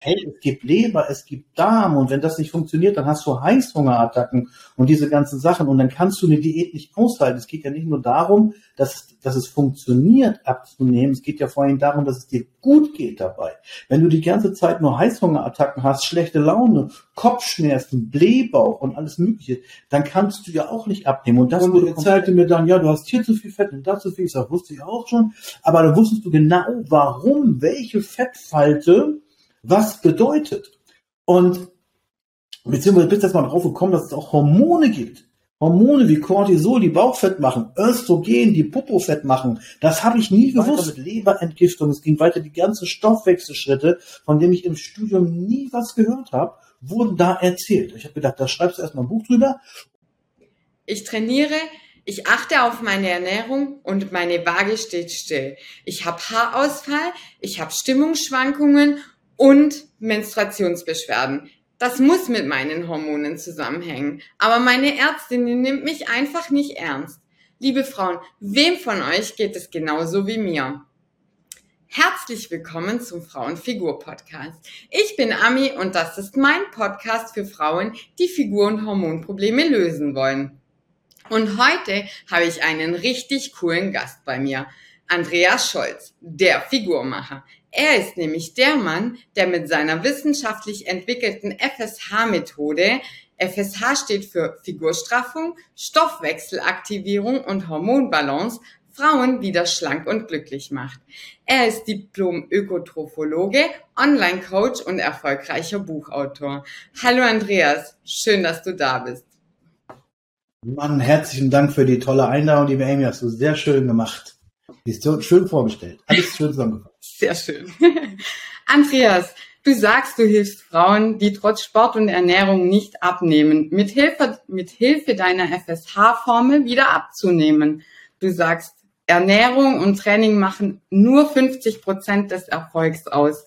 hey, es gibt Leber, es gibt Darm und wenn das nicht funktioniert, dann hast du Heißhungerattacken und diese ganzen Sachen und dann kannst du eine Diät nicht aushalten. Es geht ja nicht nur darum, dass, dass es funktioniert abzunehmen, es geht ja vor allem darum, dass es dir gut geht dabei. Wenn du die ganze Zeit nur Heißhungerattacken hast, schlechte Laune, Kopfschmerzen, Blähbauch und alles mögliche, dann kannst du ja auch nicht abnehmen. Und das und erzählte mir dann, ja, du hast hier zu viel Fett und da zu viel, ich sag, wusste ich auch schon, aber da wusstest du genau, warum, welche Fettfalte was bedeutet. Und beziehungsweise bist jetzt mal drauf gekommen, dass es auch Hormone gibt. Hormone wie Cortisol, die Bauchfett machen, Östrogen, die Popofett machen. Das habe ich nie gewusst. Weiter mit Leberentgiftung. Es ging weiter die ganzen Stoffwechselschritte, von denen ich im Studium nie was gehört habe, wurden da erzählt. Ich habe gedacht, da schreibst du erstmal ein Buch drüber. Ich trainiere, ich achte auf meine Ernährung und meine Waage steht still. Ich habe Haarausfall, ich habe Stimmungsschwankungen und Menstruationsbeschwerden. Das muss mit meinen Hormonen zusammenhängen. Aber meine Ärztin nimmt mich einfach nicht ernst. Liebe Frauen, wem von euch geht es genauso wie mir? Herzlich willkommen zum Frauenfigur-Podcast. Ich bin Ami und das ist mein Podcast für Frauen, die Figur- und Hormonprobleme lösen wollen. Und heute habe ich einen richtig coolen Gast bei mir. Andreas Scholz, der Figurmacher. Er ist nämlich der Mann, der mit seiner wissenschaftlich entwickelten FSH-Methode, FSH steht für Figurstraffung, Stoffwechselaktivierung und Hormonbalance, Frauen wieder schlank und glücklich macht. Er ist Diplom-Ökotrophologe, Online-Coach und erfolgreicher Buchautor. Hallo Andreas, schön, dass du da bist. Mann, herzlichen Dank für die tolle Einladung, liebe Amy, hast du sehr schön gemacht. Ist so schön vorgestellt. Alles schön zusammengefasst. Sehr schön. Andreas, du sagst, du hilfst Frauen, die trotz Sport und Ernährung nicht abnehmen, mit Hilfe, mit Hilfe deiner FSH-Formel wieder abzunehmen. Du sagst, Ernährung und Training machen nur 50 Prozent des Erfolgs aus.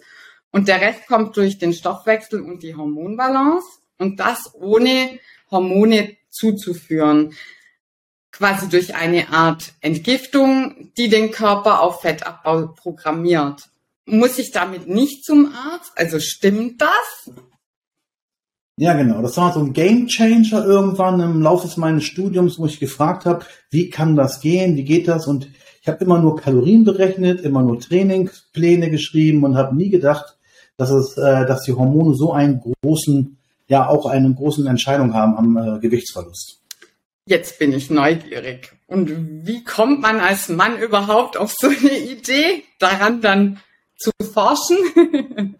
Und der Rest kommt durch den Stoffwechsel und die Hormonbalance und das ohne Hormone zuzuführen quasi durch eine Art Entgiftung, die den Körper auf Fettabbau programmiert. Muss ich damit nicht zum Arzt? Also stimmt das? Ja, genau. Das war so ein Game Changer irgendwann im Laufe meines Studiums, wo ich gefragt habe, wie kann das gehen, wie geht das? Und ich habe immer nur Kalorien berechnet, immer nur Trainingspläne geschrieben und habe nie gedacht, dass es, äh, dass die Hormone so einen großen, ja auch eine großen Entscheidung haben am äh, Gewichtsverlust. Jetzt bin ich neugierig. Und wie kommt man als Mann überhaupt auf so eine Idee, daran dann zu forschen?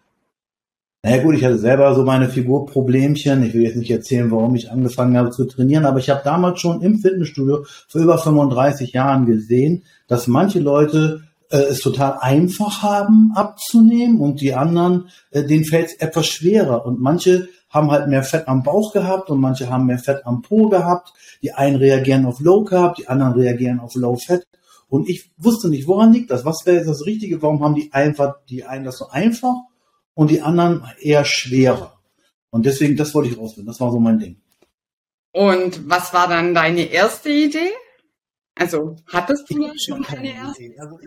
Naja gut, ich hatte selber so meine Figurproblemchen. Ich will jetzt nicht erzählen, warum ich angefangen habe zu trainieren, aber ich habe damals schon im Fitnessstudio vor über 35 Jahren gesehen, dass manche Leute äh, es total einfach haben abzunehmen und die anderen, äh, denen fällt es etwas schwerer. Und manche haben halt mehr Fett am Bauch gehabt und manche haben mehr Fett am Po gehabt. Die einen reagieren auf Low Carb, die anderen reagieren auf Low Fat. Und ich wusste nicht, woran liegt das? Was wäre jetzt das Richtige? Warum haben die einfach, die einen das so einfach und die anderen eher schwerer? Und deswegen, das wollte ich rausfinden. Das war so mein Ding. Und was war dann deine erste Idee? Also, hattest du schon eine erste? Also,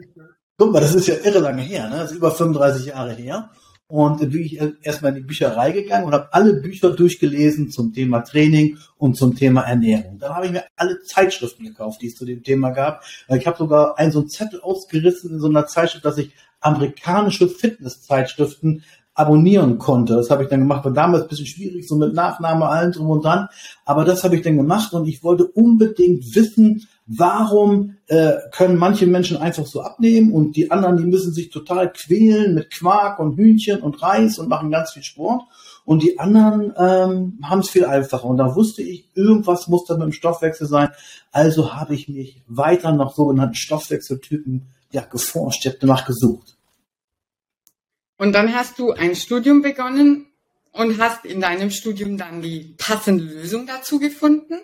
guck mal, das ist ja irre lange her, ne? Das ist über 35 Jahre her. Und dann bin ich erstmal in die Bücherei gegangen und habe alle Bücher durchgelesen zum Thema Training und zum Thema Ernährung. Dann habe ich mir alle Zeitschriften gekauft, die es zu dem Thema gab. Ich habe sogar einen so einen Zettel ausgerissen in so einer Zeitschrift, dass ich amerikanische Fitnesszeitschriften abonnieren konnte. Das habe ich dann gemacht. War damals ein bisschen schwierig, so mit Nachname, allen drum und dran. Aber das habe ich dann gemacht und ich wollte unbedingt wissen, warum äh, können manche Menschen einfach so abnehmen und die anderen, die müssen sich total quälen mit Quark und Hühnchen und Reis und machen ganz viel Sport. Und die anderen ähm, haben es viel einfacher. Und da wusste ich, irgendwas muss da mit dem Stoffwechsel sein. Also habe ich mich weiter nach sogenannten Stoffwechseltypen ja, geforscht, ich habe danach gesucht. Und dann hast du ein Studium begonnen und hast in deinem Studium dann die passende Lösung dazu gefunden?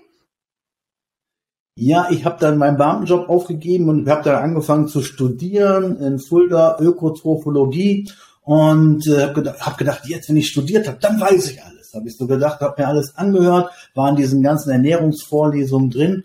Ja, ich habe dann meinen Beamtenjob aufgegeben und habe dann angefangen zu studieren in Fulda Ökotrophologie und äh, habe gedacht, hab gedacht, jetzt, wenn ich studiert habe, dann weiß ich alles. Habe ich so gedacht, habe mir alles angehört, war in diesen ganzen Ernährungsvorlesungen drin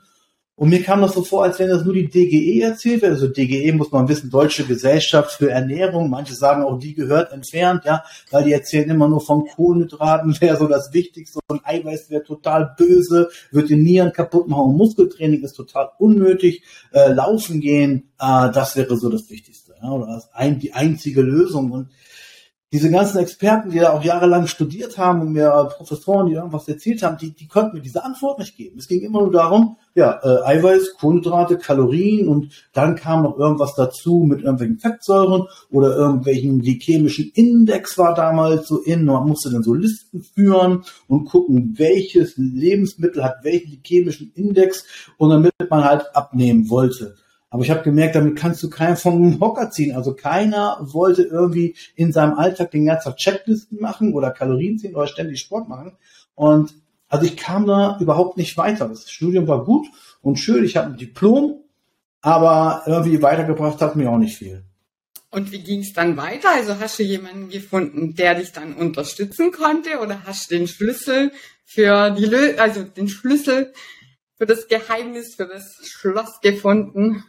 Und mir kam das so vor, als wenn das nur die DGE erzählt wird. Also DGE muss man wissen, Deutsche Gesellschaft für Ernährung. Manche sagen auch, die gehört entfernt, ja, weil die erzählen immer nur von Kohlenhydraten, wäre so das Wichtigste. Und Eiweiß wäre total böse, wird die Nieren kaputt machen. Muskeltraining ist total unnötig. Äh, laufen gehen, äh, das wäre so das Wichtigste. Ja, oder das ein, die einzige Lösung. Und diese ganzen Experten, die da auch jahrelang studiert haben und mir Professoren, die irgendwas erzählt haben, die, die konnten mir diese Antwort nicht geben. Es ging immer nur darum, ja, äh, Eiweiß, Kohlenhydrate, Kalorien und dann kam noch irgendwas dazu mit irgendwelchen Fettsäuren oder irgendwelchen glykämischen Index war damals so in. Man musste dann so Listen führen und gucken, welches Lebensmittel hat welchen glykämischen Index und damit man halt abnehmen wollte. Aber ich habe gemerkt, damit kannst du keinen vom Hocker ziehen. Also keiner wollte irgendwie in seinem Alltag den ganzen Tag Checklisten machen oder Kalorien ziehen oder ständig Sport machen. Und also ich kam da überhaupt nicht weiter. Das Studium war gut und schön. Ich habe ein Diplom, aber irgendwie weitergebracht hat mir auch nicht viel. Und wie ging es dann weiter? Also hast du jemanden gefunden, der dich dann unterstützen konnte oder hast du den Schlüssel für die Lö also den Schlüssel für das Geheimnis, für das Schloss gefunden?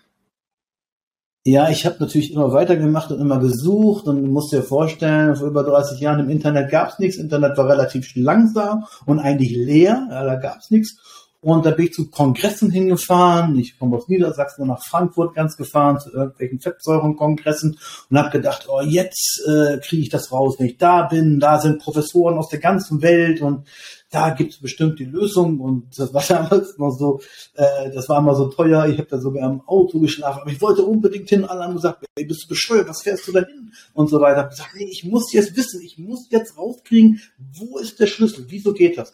Ja, ich habe natürlich immer weitergemacht und immer gesucht und musst dir vorstellen, vor über 30 Jahren im Internet gab's nichts. Internet war relativ langsam und eigentlich leer, ja, da gab's nichts. Und da bin ich zu Kongressen hingefahren. Ich komme aus Niedersachsen nach Frankfurt ganz gefahren zu irgendwelchen Fettsäurenkongressen und habe gedacht, oh, jetzt äh, kriege ich das raus, wenn ich da bin. Da sind Professoren aus der ganzen Welt und da gibt es bestimmt die Lösung und das war damals noch so, äh, das war immer so teuer, ich habe da sogar im Auto geschlafen, aber ich wollte unbedingt hin, alle haben gesagt, ey, bist du bescheuert, was fährst du da hin? Und so weiter. Ich gesagt, nee, ich muss jetzt wissen, ich muss jetzt rauskriegen, wo ist der Schlüssel, wieso geht das?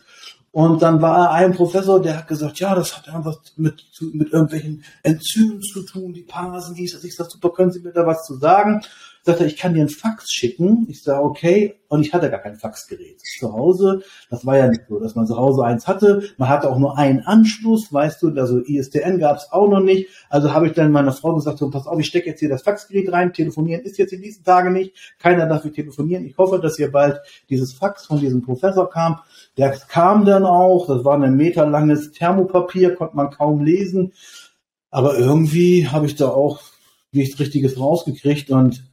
Und dann war ein Professor, der hat gesagt, ja, das hat irgendwas mit, mit irgendwelchen Enzymen zu tun, die Parasen, hieß das. Ich sag, super, können Sie mir da was zu sagen? Sagt er, ich kann dir einen Fax schicken. Ich sage, okay. Und ich hatte gar kein Faxgerät zu Hause. Das war ja nicht so, dass man zu Hause eins hatte. Man hatte auch nur einen Anschluss, weißt du, also ISDN gab es auch noch nicht. Also habe ich dann meiner Frau gesagt, so, pass auf, ich stecke jetzt hier das Faxgerät rein. Telefonieren ist jetzt in diesen Tagen nicht. Keiner darf hier telefonieren. Ich hoffe, dass hier bald dieses Fax von diesem Professor kam. Der kam dann auch. Das war ein meterlanges Thermopapier, konnte man kaum lesen. Aber irgendwie habe ich da auch nichts Richtiges rausgekriegt und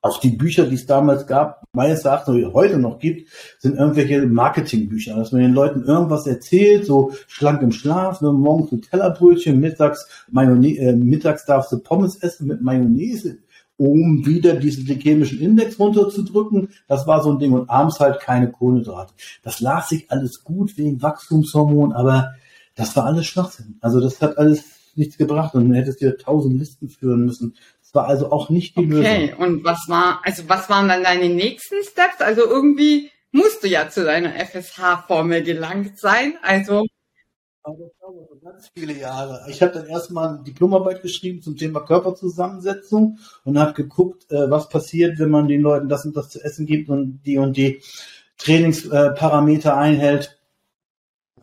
auch die Bücher, die es damals gab, meines Erachtens heute noch gibt, sind irgendwelche Marketingbücher, dass man den Leuten irgendwas erzählt, so schlank im Schlaf, ne, morgens ein Tellerbrötchen, mittags, Mayonnaise, äh, mittags darfst du Pommes essen mit Mayonnaise, um wieder diesen glykämischen Index runterzudrücken. Das war so ein Ding und abends halt keine Kohlenhydrate. Das las sich alles gut wegen Wachstumshormon, aber das war alles Schwachsinn. Also das hat alles nichts gebracht und dann hättest du dir tausend Listen führen müssen. Es war also auch nicht die okay. Lösung. Okay, und was war, also was waren dann deine nächsten Steps? Also irgendwie musst du ja zu deiner FSH-Formel gelangt sein. Also ganz viele Jahre. Ich habe dann erstmal eine Diplomarbeit geschrieben zum Thema Körperzusammensetzung und habe geguckt, äh, was passiert, wenn man den Leuten das und das zu essen gibt und die und die Trainingsparameter einhält.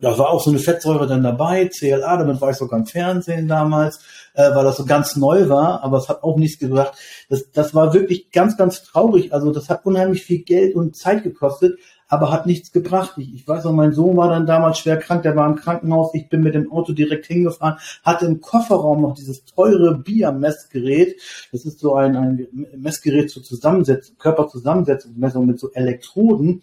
Da war auch so eine Fettsäure dann dabei, CLA, damit war ich sogar im Fernsehen damals, äh, weil das so ganz neu war, aber es hat auch nichts gebracht. Das, das war wirklich ganz, ganz traurig. Also das hat unheimlich viel Geld und Zeit gekostet, aber hat nichts gebracht. Ich, ich weiß noch, mein Sohn war dann damals schwer krank, der war im Krankenhaus, ich bin mit dem Auto direkt hingefahren, hatte im Kofferraum noch dieses teure Bia-Messgerät. Das ist so ein, ein Messgerät zur Zusammensetzung, Körperzusammensetzung, Messung mit so Elektroden.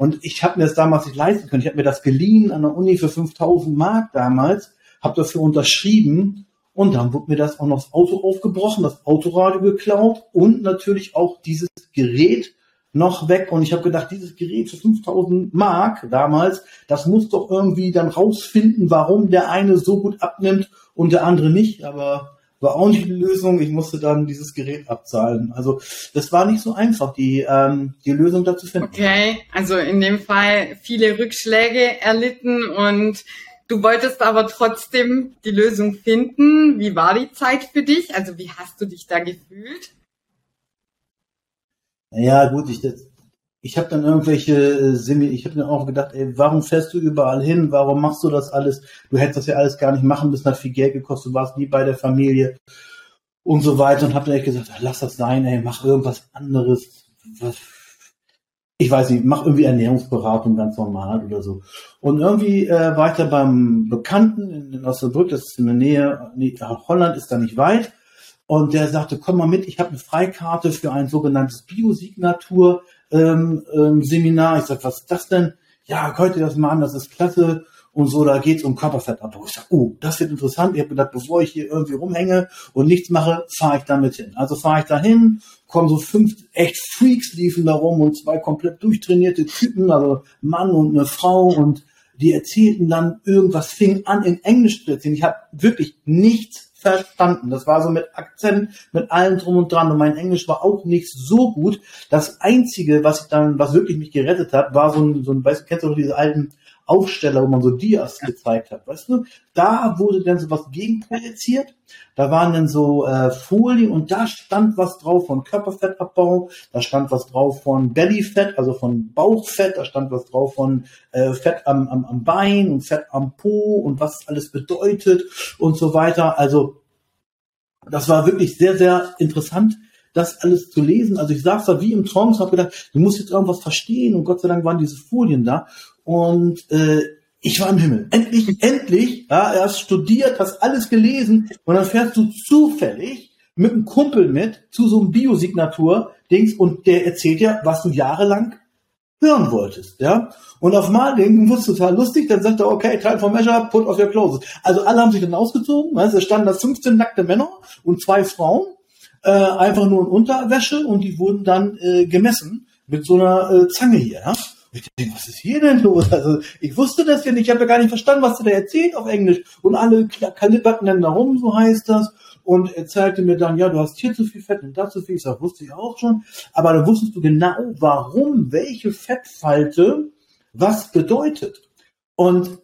Und ich habe mir das damals nicht leisten können. Ich habe mir das geliehen an der Uni für 5000 Mark damals, habe dafür unterschrieben und dann wurde mir das auch noch das Auto aufgebrochen, das Autoradio geklaut und natürlich auch dieses Gerät noch weg. Und ich habe gedacht, dieses Gerät für 5000 Mark damals, das muss doch irgendwie dann rausfinden, warum der eine so gut abnimmt und der andere nicht. Aber war auch nicht die Lösung. Ich musste dann dieses Gerät abzahlen. Also das war nicht so einfach, die, ähm, die Lösung dazu finden. Okay, also in dem Fall viele Rückschläge erlitten und du wolltest aber trotzdem die Lösung finden. Wie war die Zeit für dich? Also wie hast du dich da gefühlt? Ja gut, ich, das, ich habe dann irgendwelche äh, Semi, ich habe dann auch gedacht, ey, warum fährst du überall hin? Warum machst du das alles? Du hättest das ja alles gar nicht machen müssen, hat viel Geld gekostet, du warst nie bei der Familie und so weiter und habe dann echt gesagt, lass das sein, ey, mach irgendwas anderes. Was, ich weiß nicht, mach irgendwie Ernährungsberatung ganz normal oder so. Und irgendwie äh, war ich da beim Bekannten in, in Osnabrück, das ist in der Nähe, nee, Holland ist da nicht weit. Und der sagte, komm mal mit, ich habe eine Freikarte für ein sogenanntes Biosignatur ähm, ähm, Seminar. Ich sag, was ist das denn? Ja, hört ihr das mal an, das ist klasse und so, da geht's um Körperfettabbau. Ich sag, oh, das wird interessant. Ich habe gedacht, bevor ich hier irgendwie rumhänge und nichts mache, fahre ich damit hin. Also fahre ich da hin, kommen so fünf echt Freaks liefen da rum und zwei komplett durchtrainierte Typen, also Mann und eine Frau und die erzählten dann irgendwas, fing an in Englisch zu erzählen. Ich habe wirklich nichts verstanden. Das war so mit Akzent, mit allem drum und dran. Und mein Englisch war auch nicht so gut. Das Einzige, was ich dann, was wirklich mich gerettet hat, war so ein, so ein weißt du, kennst du noch diese alten Aufsteller, wo man so Dias gezeigt hat, weißt du? Da wurde dann so was gegenprojiziert. Da waren dann so äh, Folien und da stand was drauf von Körperfettabbau, da stand was drauf von Bellyfett, also von Bauchfett, da stand was drauf von äh, Fett am, am, am Bein und Fett am Po und was alles bedeutet und so weiter. Also das war wirklich sehr, sehr interessant das alles zu lesen. Also ich saß da wie im Traum und habe gedacht, du musst jetzt irgendwas verstehen und Gott sei Dank waren diese Folien da und äh, ich war im Himmel. Endlich, endlich, ja, er hat studiert, hast alles gelesen und dann fährst du zufällig mit einem Kumpel mit zu so einem Biosignatur-Dings und der erzählt dir, was du jahrelang hören wolltest, ja. Und auf mal denken, wurde total lustig, dann sagt er, okay, time for measure, put off your clothes. Also alle haben sich dann ausgezogen, weißt, da standen da 15 nackte Männer und zwei Frauen, äh, einfach nur in Unterwäsche und die wurden dann äh, gemessen mit so einer äh, Zange hier, ja. Ich denke, was ist hier denn los? Also ich wusste das ja nicht, ich habe ja gar nicht verstanden, was der erzählt auf Englisch. Und alle kalibberten dann da rum, so heißt das. Und er zeigte mir dann, ja, du hast hier zu viel Fett und da zu viel. Ich sag, wusste ich auch schon. Aber da wusstest du genau, warum welche Fettfalte was bedeutet. Und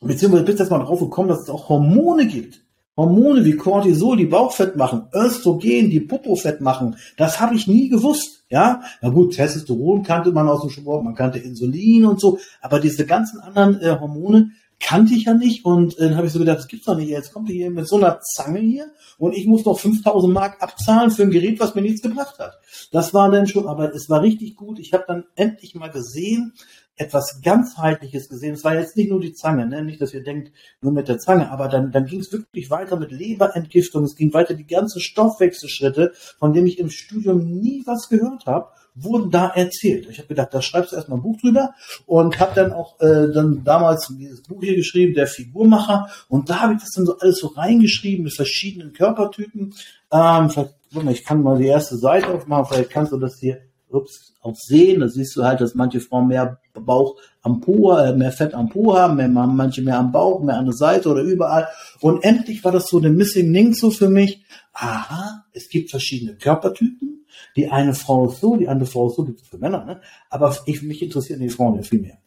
beziehungsweise bist jetzt mal drauf gekommen, dass es auch Hormone gibt. Hormone wie Cortisol, die Bauchfett machen, Östrogen, die Popofett machen. Das habe ich nie gewusst. Ja, na gut, Testosteron kannte man aus dem Sport, man kannte Insulin und so, aber diese ganzen anderen äh, Hormone kannte ich ja nicht und äh, dann habe ich so gedacht, das gibt's doch nicht. Jetzt kommt ihr hier mit so einer Zange hier und ich muss noch 5000 Mark abzahlen für ein Gerät, was mir nichts gebracht hat. Das war dann schon, aber es war richtig gut. Ich habe dann endlich mal gesehen, etwas ganzheitliches gesehen. Es war jetzt nicht nur die Zange, ne? nicht, dass ihr denkt, nur mit der Zange, aber dann, dann ging es wirklich weiter mit Leberentgiftung, es ging weiter die ganzen Stoffwechselschritte, von denen ich im Studium nie was gehört habe, wurden da erzählt. Ich habe gedacht, da schreibst du erstmal ein Buch drüber und habe dann auch äh, dann damals dieses Buch hier geschrieben, der Figurmacher, und da habe ich das dann so alles so reingeschrieben mit verschiedenen Körpertypen. Ähm, vielleicht, ich kann mal die erste Seite aufmachen, vielleicht kannst du das hier ups, auch sehen. Da siehst du halt, dass manche Frauen mehr Bauch am Po, äh, mehr Fett am Po haben, mehr, manche mehr am Bauch, mehr an der Seite oder überall. Und endlich war das so eine Missing Link so für mich. Aha, es gibt verschiedene Körpertypen. Die eine Frau ist so, die andere Frau ist so, gibt es für Männer, ne? Aber ich, mich interessieren die Frauen ja viel mehr.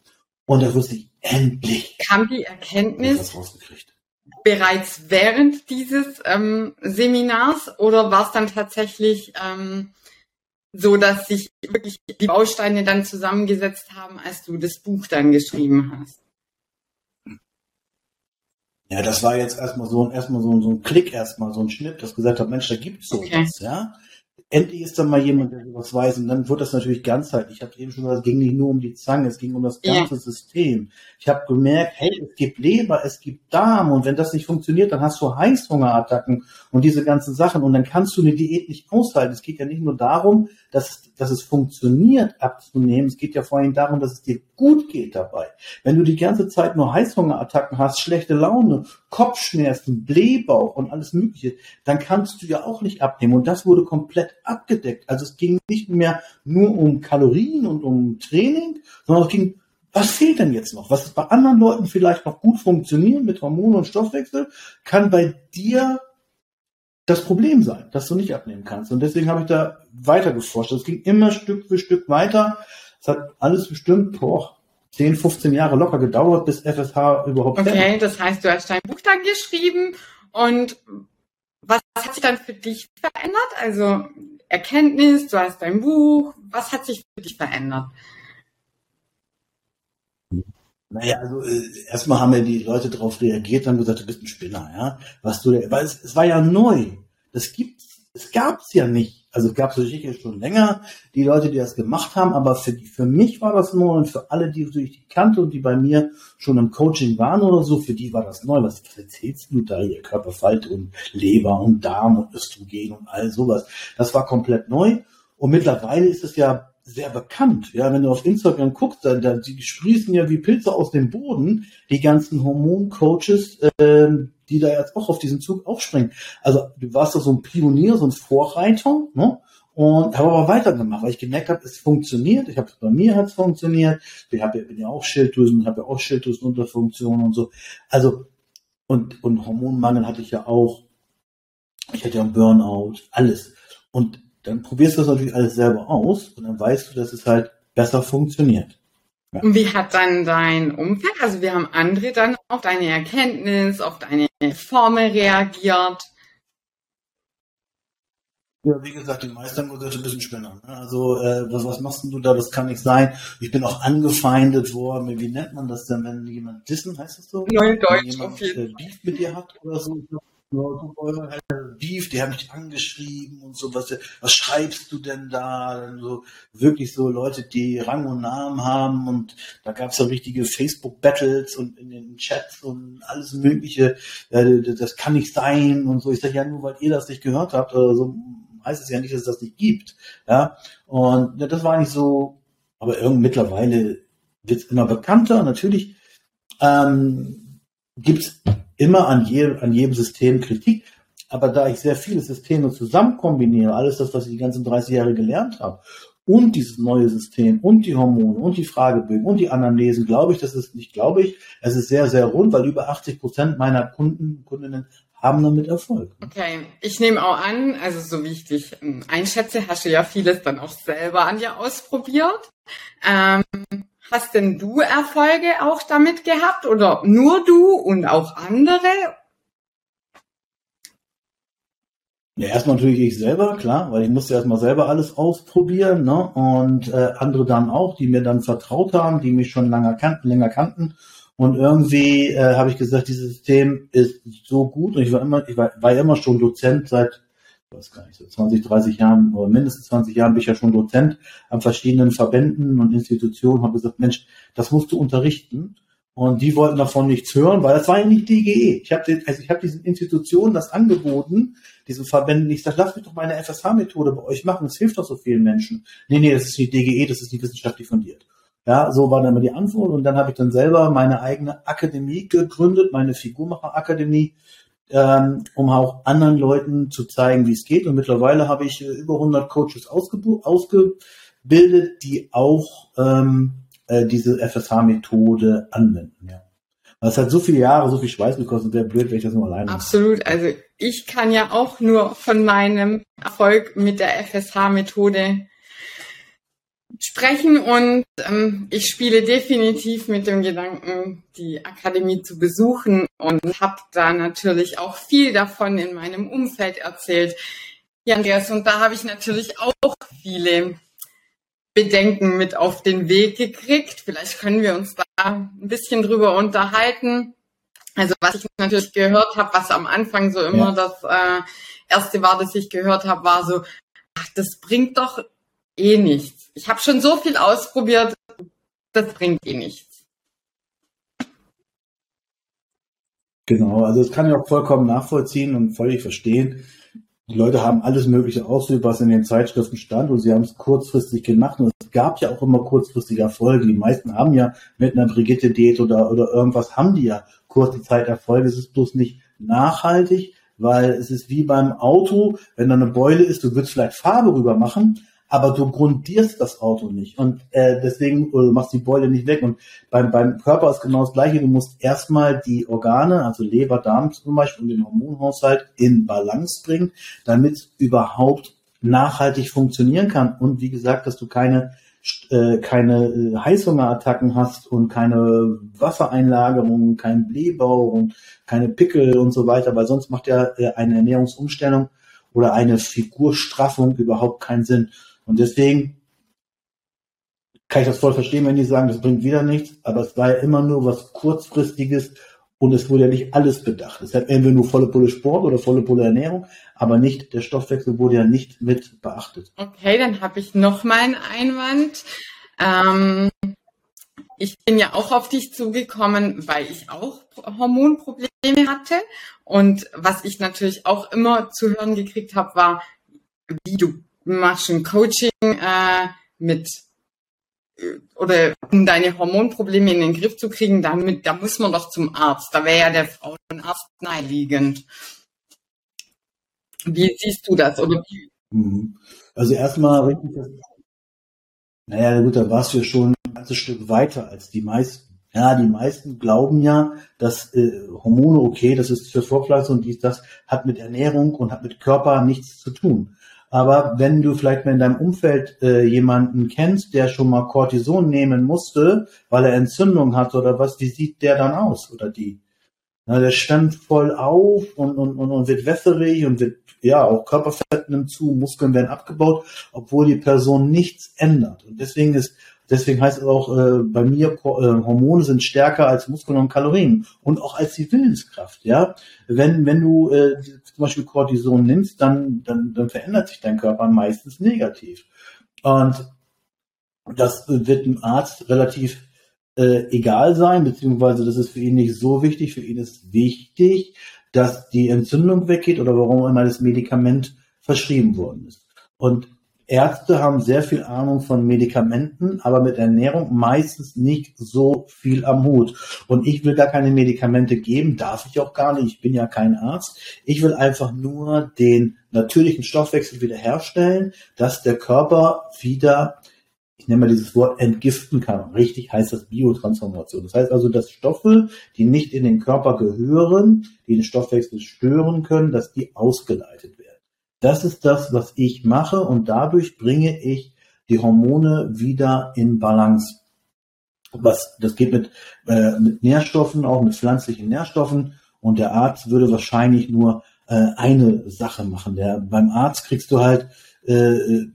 Und da wusste ich, endlich. Kam die Erkenntnis bereits während dieses ähm, Seminars oder war es dann tatsächlich ähm, so dass sich wirklich die Bausteine dann zusammengesetzt haben, als du das Buch dann geschrieben hast. Ja, das war jetzt erstmal so, erstmal so, so ein Klick, erstmal so ein Schnitt, das gesagt hat, Mensch, da gibt's sowas, okay. ja endlich ist da mal jemand, der sowas weiß. Und dann wird das natürlich ganzheitlich. Ich habe eben schon gesagt, es ging nicht nur um die Zange, es ging um das ganze ja. System. Ich habe gemerkt, hey, es gibt Leber, es gibt Darm. Und wenn das nicht funktioniert, dann hast du Heißhungerattacken und diese ganzen Sachen. Und dann kannst du eine Diät nicht aushalten. Es geht ja nicht nur darum, dass, dass es funktioniert, abzunehmen. Es geht ja vor allem darum, dass es dir gut geht dabei. Wenn du die ganze Zeit nur Heißhungerattacken hast, schlechte Laune, Kopfschmerzen, Blähbauch und alles Mögliche, dann kannst du ja auch nicht abnehmen. Und das wurde komplett abgedeckt. Also es ging nicht mehr nur um Kalorien und um Training, sondern es ging, was fehlt denn jetzt noch? Was bei anderen Leuten vielleicht noch gut funktioniert mit Hormonen und Stoffwechsel, kann bei dir das Problem sein, dass du nicht abnehmen kannst. Und deswegen habe ich da weiter geforscht. Es ging immer Stück für Stück weiter. Es hat alles bestimmt, boah, 10, 15 Jahre locker gedauert, bis FSH überhaupt Okay, das heißt, du hast dein Buch dann geschrieben und was hat sich dann für dich verändert? Also Erkenntnis, du hast dein Buch, was hat sich für dich verändert? Naja, also äh, erstmal haben ja die Leute darauf reagiert, haben gesagt, du bist ein Spinner, ja. Was du, weil es, es war ja neu. Das gibt's es gab es ja nicht. Also es gab es sicher schon länger, die Leute, die das gemacht haben, aber für, die, für mich war das neu und für alle, die, die ich kannte und die bei mir schon im Coaching waren oder so, für die war das neu. Was erzählst du da hier? Körperfalte und Leber und Darm und Östrogen und all sowas. Das war komplett neu. Und mittlerweile ist es ja sehr bekannt. Ja, wenn du auf Instagram guckst, dann, dann die sprießen ja wie Pilze aus dem Boden, die ganzen Hormoncoaches, äh, die da jetzt auch auf diesen Zug aufspringen. Also du warst da so ein Pionier, so ein Vorreiter, ne? Und habe aber weitergemacht, weil ich gemerkt habe, es funktioniert. Ich habe bei mir hat es funktioniert. Ich hab, bin ja auch Schilddrüsen, habe ja auch Schilddrüsenunterfunktion und so. Also und und Hormonmangel hatte ich ja auch. Ich hatte ja einen Burnout, alles. Und dann probierst du das natürlich alles selber aus und dann weißt du, dass es halt besser funktioniert. Ja. Und wie hat dann dein Umfeld, also wir haben andere dann auf deine Erkenntnis, auf deine Formel reagiert? Ja, wie gesagt, die meisten haben gesagt, ein bisschen Spinner. Ne? Also, äh, was, was machst denn du da? Das kann nicht sein. Ich bin auch angefeindet worden. Wie nennt man das denn, wenn jemand dissen, heißt das so? Neudeutsch jemand, auf jeden Fall. Beef mit dir hat oder so Beef, die haben mich angeschrieben und so, was, was schreibst du denn da? So, wirklich so Leute, die Rang und Namen haben und da gab es ja richtige Facebook-Battles und in den Chats und alles mögliche, äh, das kann nicht sein und so. Ich sage ja nur, weil ihr das nicht gehört habt oder so, heißt es ja nicht, dass es das nicht gibt. Ja, und ja, das war nicht so, aber irgendwie mittlerweile wird es immer bekannter. Natürlich ähm, gibt immer an, je, an jedem System Kritik. Aber da ich sehr viele Systeme zusammen kombiniere, alles das, was ich die ganzen 30 Jahre gelernt habe, und dieses neue System und die Hormone und die Fragebögen und die Anamnesen, glaube ich, das ist nicht, glaube ich, es ist sehr, sehr rund, weil über 80 Prozent meiner Kunden, Kundinnen haben damit Erfolg. Okay, ich nehme auch an, also so wie ich dich ähm, einschätze, hast du ja vieles dann auch selber an dir ausprobiert. Ähm, Hast denn du Erfolge auch damit gehabt oder nur du und auch andere? Ja, erstmal natürlich ich selber, klar, weil ich musste erstmal selber alles ausprobieren, ne? Und äh, andere dann auch, die mir dann vertraut haben, die mich schon länger kannten, länger kannten. Und irgendwie äh, habe ich gesagt, dieses System ist so gut und ich war immer, ich war, war immer schon Dozent seit weiß gar nicht, so 20, 30 Jahren oder mindestens 20 Jahren bin ich ja schon Dozent an verschiedenen Verbänden und Institutionen, habe gesagt, Mensch, das musst du unterrichten. Und die wollten davon nichts hören, weil das war ja nicht DGE. Ich habe also ich hab diesen Institutionen das angeboten, diesen Verbänden. Ich sage, lass mich doch meine FSH-Methode bei euch machen. Das hilft doch so vielen Menschen. Nee, nee, das ist nicht DGE, das ist nicht wissenschaftlich fundiert. Ja, so war dann immer die Antwort. Und dann habe ich dann selber meine eigene Akademie gegründet, meine Figurmacher-Akademie, ähm, um auch anderen Leuten zu zeigen, wie es geht. Und mittlerweile habe ich äh, über 100 Coaches ausgebildet, die auch ähm, äh, diese FSH-Methode anwenden. Ja. Das hat so viele Jahre, so viel Schweiß gekostet, wäre blöd, wenn ich das nur alleine Absolut. Also ich kann ja auch nur von meinem Erfolg mit der FSH-Methode sprechen und ähm, ich spiele definitiv mit dem Gedanken, die Akademie zu besuchen und habe da natürlich auch viel davon in meinem Umfeld erzählt. Ja, Andreas, und da habe ich natürlich auch viele Bedenken mit auf den Weg gekriegt. Vielleicht können wir uns da ein bisschen drüber unterhalten. Also was ich natürlich gehört habe, was am Anfang so immer ja. das äh, erste war, das ich gehört habe, war so, ach, das bringt doch eh nichts. Ich habe schon so viel ausprobiert, das bringt eh nichts. Genau, also das kann ich auch vollkommen nachvollziehen und völlig verstehen. Die Leute haben alles Mögliche ausgeübt, was in den Zeitschriften stand und sie haben es kurzfristig gemacht und es gab ja auch immer kurzfristige Erfolge. Die meisten haben ja mit einer Brigitte-Diät oder, oder irgendwas haben die ja kurze Zeit Erfolge. Es ist bloß nicht nachhaltig, weil es ist wie beim Auto, wenn da eine Beule ist, du würdest vielleicht Farbe rüber machen, aber du grundierst das Auto nicht. Und äh, deswegen du machst die Beule nicht weg. Und beim, beim Körper ist genau das gleiche, du musst erstmal die Organe, also Leber, Darm zum Beispiel und den Hormonhaushalt in Balance bringen, damit es überhaupt nachhaltig funktionieren kann. Und wie gesagt, dass du keine äh, keine äh, Heißhungerattacken hast und keine Wassereinlagerung, kein Blähbauch und keine Pickel und so weiter, weil sonst macht ja äh, eine Ernährungsumstellung oder eine Figurstraffung überhaupt keinen Sinn. Und deswegen kann ich das voll verstehen, wenn die sagen, das bringt wieder nichts, aber es war ja immer nur was kurzfristiges Und es wurde ja nicht alles bedacht. Es hat entweder nur volle Pulle Sport oder volle Pulle Ernährung, aber nicht, der Stoffwechsel wurde ja nicht mit beachtet. Okay, dann habe ich noch mal einen Einwand. Ähm, ich bin ja auch auf dich zugekommen, weil ich auch Hormonprobleme hatte. Und was ich natürlich auch immer zu hören gekriegt habe, war, wie du machst ein Coaching äh, mit oder um deine Hormonprobleme in den Griff zu kriegen, damit, da muss man doch zum Arzt. Da wäre ja der Frauenarzt naheliegend. Wie siehst du das? Oder wie? Mhm. Also erstmal richtig, naja, gut, da warst du ja schon ein ganzes Stück weiter als die meisten. Ja, die meisten glauben ja, dass äh, Hormone, okay, das ist für Vorpflanzung und dies, das hat mit Ernährung und hat mit Körper nichts zu tun. Aber wenn du vielleicht mal in deinem Umfeld äh, jemanden kennst, der schon mal Cortison nehmen musste, weil er Entzündung hat oder was, wie sieht der dann aus oder die? Na, der stand voll auf und, und, und, und wird wässerig und wird, ja, auch Körperfett nimmt zu, Muskeln werden abgebaut, obwohl die Person nichts ändert. Und deswegen ist Deswegen heißt es auch äh, bei mir, äh, Hormone sind stärker als Muskeln und Kalorien und auch als die Willenskraft. Ja, wenn wenn du äh, zum Beispiel Cortison nimmst, dann dann dann verändert sich dein Körper meistens negativ und das wird dem Arzt relativ äh, egal sein, beziehungsweise das ist für ihn nicht so wichtig. Für ihn ist wichtig, dass die Entzündung weggeht oder warum immer das Medikament verschrieben worden ist. Und Ärzte haben sehr viel Ahnung von Medikamenten, aber mit Ernährung meistens nicht so viel am Hut. Und ich will gar keine Medikamente geben, darf ich auch gar nicht. Ich bin ja kein Arzt. Ich will einfach nur den natürlichen Stoffwechsel wiederherstellen, dass der Körper wieder, ich nenne mal dieses Wort, entgiften kann. Richtig heißt das Biotransformation. Das heißt also, dass Stoffe, die nicht in den Körper gehören, die den Stoffwechsel stören können, dass die ausgeleitet werden. Das ist das, was ich mache und dadurch bringe ich die Hormone wieder in Balance. Was, das geht mit, äh, mit Nährstoffen, auch mit pflanzlichen Nährstoffen und der Arzt würde wahrscheinlich nur äh, eine Sache machen. Der, beim Arzt kriegst du halt, äh,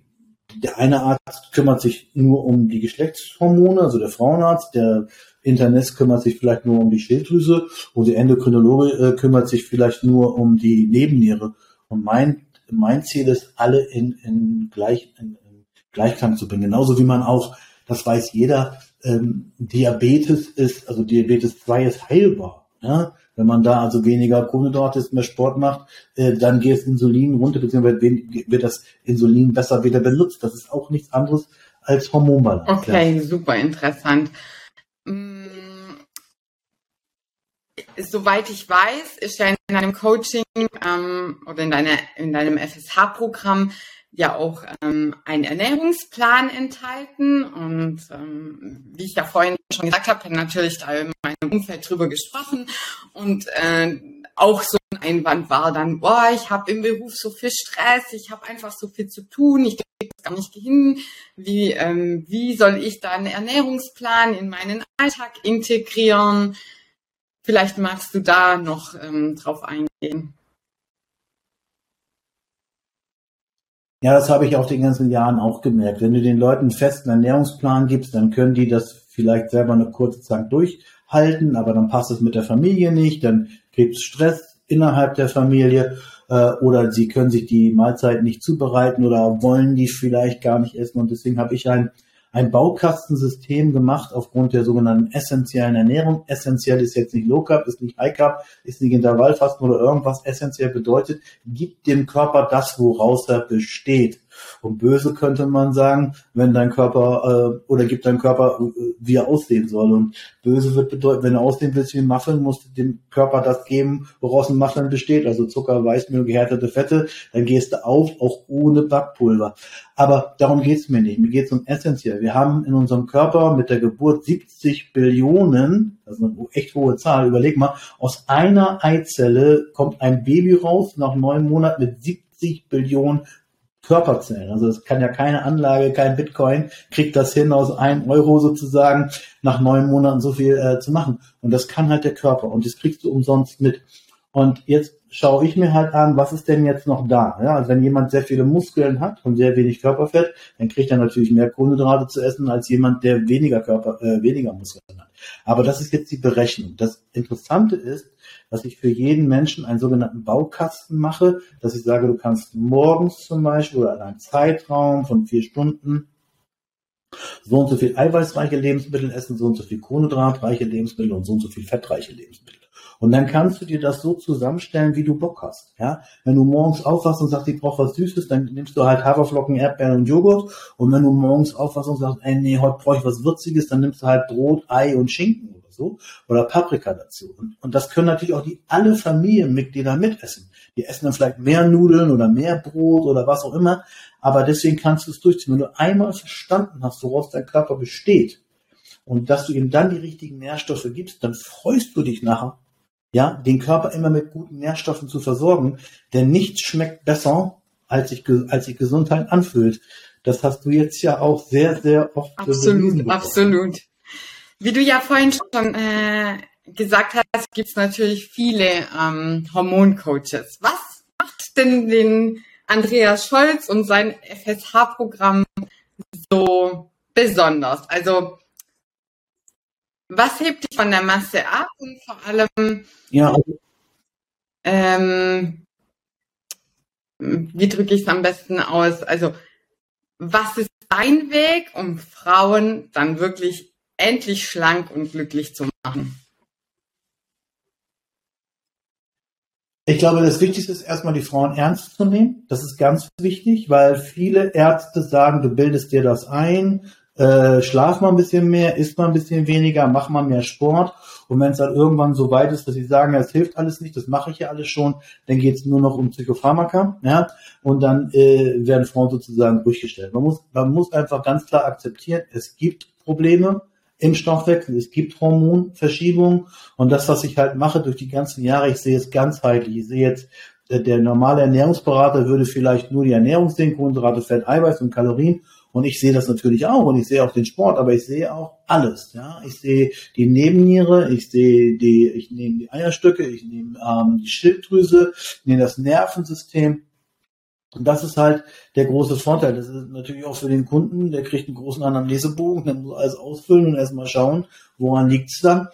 der eine Arzt kümmert sich nur um die Geschlechtshormone, also der Frauenarzt, der Internist kümmert sich vielleicht nur um die Schilddrüse und der Endokrinologe äh, kümmert sich vielleicht nur um die Nebenniere. Und mein mein Ziel ist, alle in, in, Gleich, in, in Gleichklang zu bringen. Genauso wie man auch, das weiß jeder, ähm, Diabetes ist, also Diabetes 2 ist heilbar. Ja? Wenn man da also weniger Kohlenhydrate isst, mehr Sport macht, äh, dann geht das Insulin runter, beziehungsweise wird das Insulin besser wieder benutzt. Das ist auch nichts anderes als Hormonbalance. Okay, ja. super interessant. Mm, soweit ich weiß, ist ja in deinem Coaching ähm, oder in, deiner, in deinem FSH-Programm ja auch ähm, ein Ernährungsplan enthalten. Und ähm, wie ich ja vorhin schon gesagt habe, habe natürlich da in meinem Umfeld drüber gesprochen. Und äh, auch so ein Einwand war dann, boah, ich habe im Beruf so viel Stress, ich habe einfach so viel zu tun, ich kriege das gar nicht hin. Wie, ähm, wie soll ich da einen Ernährungsplan in meinen Alltag integrieren? Vielleicht magst du da noch ähm, drauf eingehen. Ja, das habe ich auch den ganzen Jahren auch gemerkt. Wenn du den Leuten einen festen Ernährungsplan gibst, dann können die das vielleicht selber eine kurze Zeit durchhalten, aber dann passt es mit der Familie nicht, dann gibt es Stress innerhalb der Familie äh, oder sie können sich die Mahlzeit nicht zubereiten oder wollen die vielleicht gar nicht essen und deswegen habe ich ein ein Baukastensystem gemacht aufgrund der sogenannten essentiellen Ernährung. Essentiell ist jetzt nicht Low Carb, ist nicht High Carb, ist nicht Intervallfasten oder irgendwas. Essentiell bedeutet, gibt dem Körper das, woraus er besteht. Und böse könnte man sagen, wenn dein Körper äh, oder gibt dein Körper, äh, wie er aussehen soll. Und böse wird bedeuten, wenn er aussehen willst wie ein Muffin, musst du dem Körper das geben, woraus ein Muffin besteht. Also Zucker, Weißmehl, gehärtete Fette. Dann gehst du auf, auch ohne Backpulver. Aber darum geht's mir nicht. Mir geht's um essentiell. Wir haben in unserem Körper mit der Geburt 70 Billionen, das ist eine echt hohe Zahl, überleg mal, aus einer Eizelle kommt ein Baby raus nach neun Monaten mit 70 Billionen Körperzellen. Also es kann ja keine Anlage, kein Bitcoin, kriegt das hin, aus einem Euro sozusagen nach neun Monaten so viel äh, zu machen. Und das kann halt der Körper. Und das kriegst du umsonst mit. Und jetzt schaue ich mir halt an, was ist denn jetzt noch da? Ja, also wenn jemand sehr viele Muskeln hat und sehr wenig Körperfett, dann kriegt er natürlich mehr Kohlenhydrate zu essen als jemand, der weniger Körper, äh, weniger Muskeln hat. Aber das ist jetzt die Berechnung. Das Interessante ist, dass ich für jeden Menschen einen sogenannten Baukasten mache, dass ich sage, du kannst morgens zum Beispiel oder in einem Zeitraum von vier Stunden so und so viel eiweißreiche Lebensmittel essen, so und so viel kohlenhydratreiche Lebensmittel und so und so viel fettreiche Lebensmittel. Und dann kannst du dir das so zusammenstellen, wie du Bock hast. Ja, wenn du morgens aufwachst und sagst, ich brauche was Süßes, dann nimmst du halt Haferflocken, Erdbeeren und Joghurt. Und wenn du morgens aufwachst und sagst, ey, nee, heute brauche ich was Würziges, dann nimmst du halt Brot, Ei und Schinken oder so oder Paprika dazu. Und, und das können natürlich auch die alle Familienmitglieder mitessen. Die essen dann vielleicht mehr Nudeln oder mehr Brot oder was auch immer. Aber deswegen kannst du es durchziehen. Wenn du einmal verstanden hast, woraus dein Körper besteht und dass du ihm dann die richtigen Nährstoffe gibst, dann freust du dich nachher ja, den Körper immer mit guten Nährstoffen zu versorgen, denn nichts schmeckt besser, als sich, als sich Gesundheit anfühlt. Das hast du jetzt ja auch sehr, sehr oft Absolut, absolut. Wie du ja vorhin schon äh, gesagt hast, gibt es natürlich viele ähm, Hormoncoaches. Was macht denn den Andreas Scholz und sein FSH-Programm so besonders? Also was hebt dich von der Masse ab und vor allem, ja. Also ähm, wie drücke ich es am besten aus? Also, was ist dein Weg, um Frauen dann wirklich endlich schlank und glücklich zu machen? Ich glaube, das Wichtigste ist erstmal die Frauen ernst zu nehmen. Das ist ganz wichtig, weil viele Ärzte sagen, du bildest dir das ein, äh, schlaf mal ein bisschen mehr, isst mal ein bisschen weniger, mach mal mehr Sport. Und wenn es dann irgendwann so weit ist, dass sie sagen, ja, es hilft alles nicht, das mache ich ja alles schon, dann geht es nur noch um Psychopharmaka, ja, und dann äh, werden Frauen sozusagen durchgestellt. Man muss, man muss einfach ganz klar akzeptieren, es gibt Probleme im Stoffwechsel, es gibt Hormonverschiebungen und das, was ich halt mache durch die ganzen Jahre, ich sehe es ganzheitlich, ich sehe jetzt äh, der normale Ernährungsberater würde vielleicht nur die Ernährung sehen, Kohlenhydrate, Fett, Eiweiß und Kalorien und ich sehe das natürlich auch und ich sehe auch den Sport, aber ich sehe auch alles. Ja, ich sehe die Nebenniere, ich sehe die, ich nehme die Eierstöcke, ich nehme ähm, die Schilddrüse, ich nehme das Nervensystem. Und das ist halt der große Vorteil. Das ist natürlich auch für den Kunden, der kriegt einen großen Anamnesebogen, der muss alles ausfüllen und erstmal schauen, woran liegt's dann.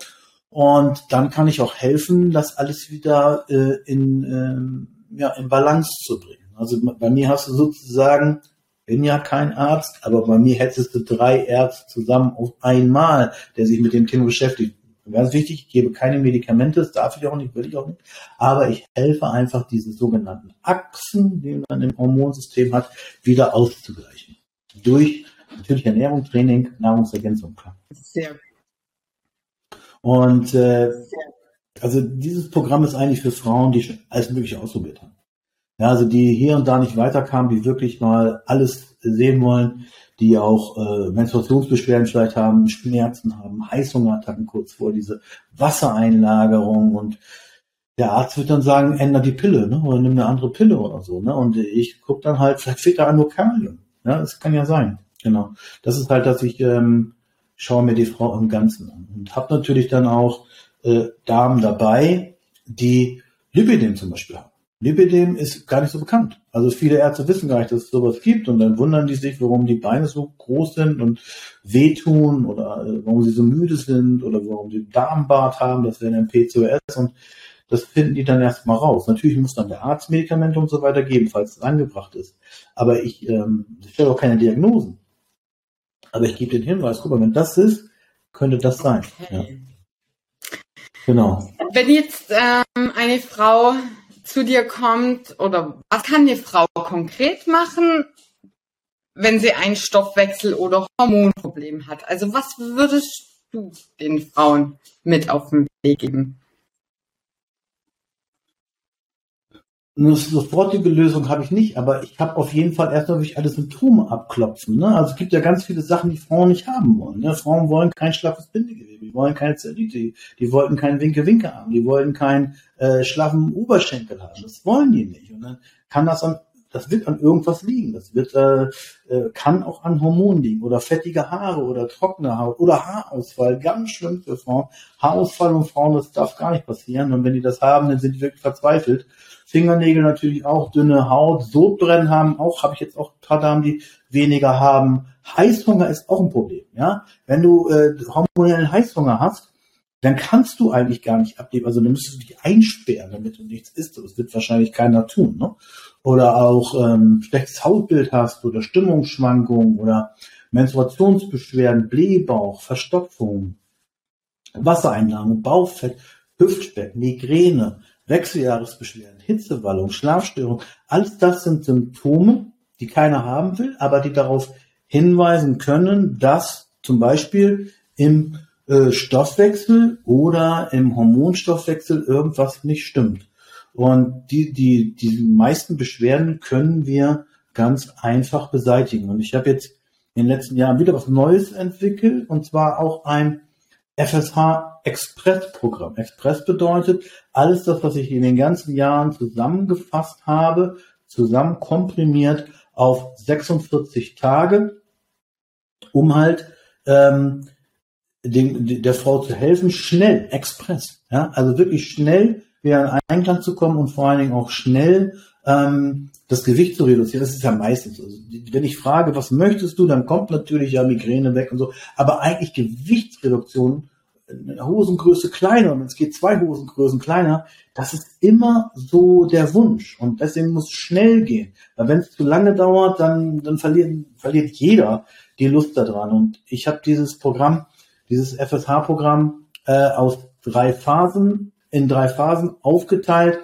Und dann kann ich auch helfen, das alles wieder äh, in, äh, ja, in Balance zu bringen. Also bei mir hast du sozusagen bin ja kein Arzt, aber bei mir hättest du drei Ärzte zusammen auf einmal, der sich mit dem Thema beschäftigt. Ganz wichtig, ich gebe keine Medikamente, das darf ich auch nicht, will ich auch nicht, aber ich helfe einfach, diese sogenannten Achsen, die man im Hormonsystem hat, wieder auszugleichen. Durch natürlich Ernährung, Training, Nahrungsergänzung. Sehr Und äh, also dieses Programm ist eigentlich für Frauen, die schon alles Mögliche ausprobiert haben. Ja, also die hier und da nicht weiterkamen, die wirklich mal alles sehen wollen, die auch äh, Menstruationsbeschwerden vielleicht haben, Schmerzen haben, Heißhungerattacken kurz vor, diese Wassereinlagerung und der Arzt wird dann sagen, ändere die Pille, ne? Oder nimm eine andere Pille oder so, ne? Und ich gucke dann halt, vielleicht fehlt da nur Kalium. Ja, das kann ja sein. Genau. Das ist halt, dass ich ähm, schaue mir die Frau im Ganzen an. Und habe natürlich dann auch äh, Damen dabei, die Lipidem zum Beispiel haben. Lipidem ist gar nicht so bekannt. Also viele Ärzte wissen gar nicht, dass es sowas gibt und dann wundern die sich, warum die Beine so groß sind und wehtun oder äh, warum sie so müde sind oder warum sie Darmbart haben, das wäre ein PCOS und das finden die dann erstmal raus. Natürlich muss dann der Arzt Medikamente und so weiter geben, falls es angebracht ist. Aber ich, ähm, ich stelle auch keine Diagnosen. Aber ich gebe den Hinweis, guck mal, wenn das ist, könnte das sein. Okay. Ja. Genau. Wenn jetzt ähm, eine Frau zu dir kommt oder was kann eine Frau konkret machen, wenn sie ein Stoffwechsel- oder Hormonproblem hat? Also was würdest du den Frauen mit auf den Weg geben? Eine sofortige Lösung habe ich nicht, aber ich habe auf jeden Fall erstmal durch alle Symptome abklopfen. Ne? Also es gibt ja ganz viele Sachen, die Frauen nicht haben wollen. Ne? Frauen wollen kein schlaffes Bindegewebe, die wollen keine Zellulite, die, die wollten keinen Winke-Winke haben, die wollen keinen äh, schlaffen Oberschenkel haben. Das wollen die nicht. Und dann kann das an das wird an irgendwas liegen. Das wird, äh, äh, kann auch an Hormonen liegen oder fettige Haare oder trockene Haut oder Haarausfall. Ganz schlimm für Frauen. Haarausfall und Frauen, das darf gar nicht passieren. Und wenn die das haben, dann sind die wirklich verzweifelt. Fingernägel natürlich auch, dünne Haut, Sodbrennen haben auch, habe ich jetzt auch ein paar Damen, die weniger haben. Heißhunger ist auch ein Problem. Ja, wenn du äh, hormonellen Heißhunger hast, dann kannst du eigentlich gar nicht ableben. Also dann müsstest du dich einsperren, damit du nichts isst. Das wird wahrscheinlich keiner tun. Ne? Oder auch ähm, schlechtes Hautbild hast oder Stimmungsschwankungen oder Menstruationsbeschwerden, Blähbauch, Verstopfung, Wassereinnahme, Bauchfett, Hüftspeck, Migräne, Wechseljahresbeschwerden, Hitzewallung, Schlafstörung. Alles das sind Symptome, die keiner haben will, aber die darauf hinweisen können, dass zum Beispiel im äh, Stoffwechsel oder im Hormonstoffwechsel irgendwas nicht stimmt. Und die, die, die meisten Beschwerden können wir ganz einfach beseitigen. Und ich habe jetzt in den letzten Jahren wieder was Neues entwickelt, und zwar auch ein FSH Express Programm. Express bedeutet, alles das, was ich in den ganzen Jahren zusammengefasst habe, zusammen komprimiert auf 46 Tage, um halt ähm, dem, der Frau zu helfen, schnell, express, ja, also wirklich schnell wieder in Einklang zu kommen und vor allen Dingen auch schnell ähm, das Gewicht zu reduzieren. Das ist ja meistens so. Also, wenn ich frage, was möchtest du, dann kommt natürlich ja Migräne weg und so. Aber eigentlich Gewichtsreduktion, Hosengröße kleiner, und es geht zwei Hosengrößen kleiner, das ist immer so der Wunsch. Und deswegen muss schnell gehen. Weil wenn es zu lange dauert, dann, dann verliert, verliert jeder die Lust daran. Und ich habe dieses Programm dieses FSH-Programm äh, aus drei Phasen, in drei Phasen aufgeteilt.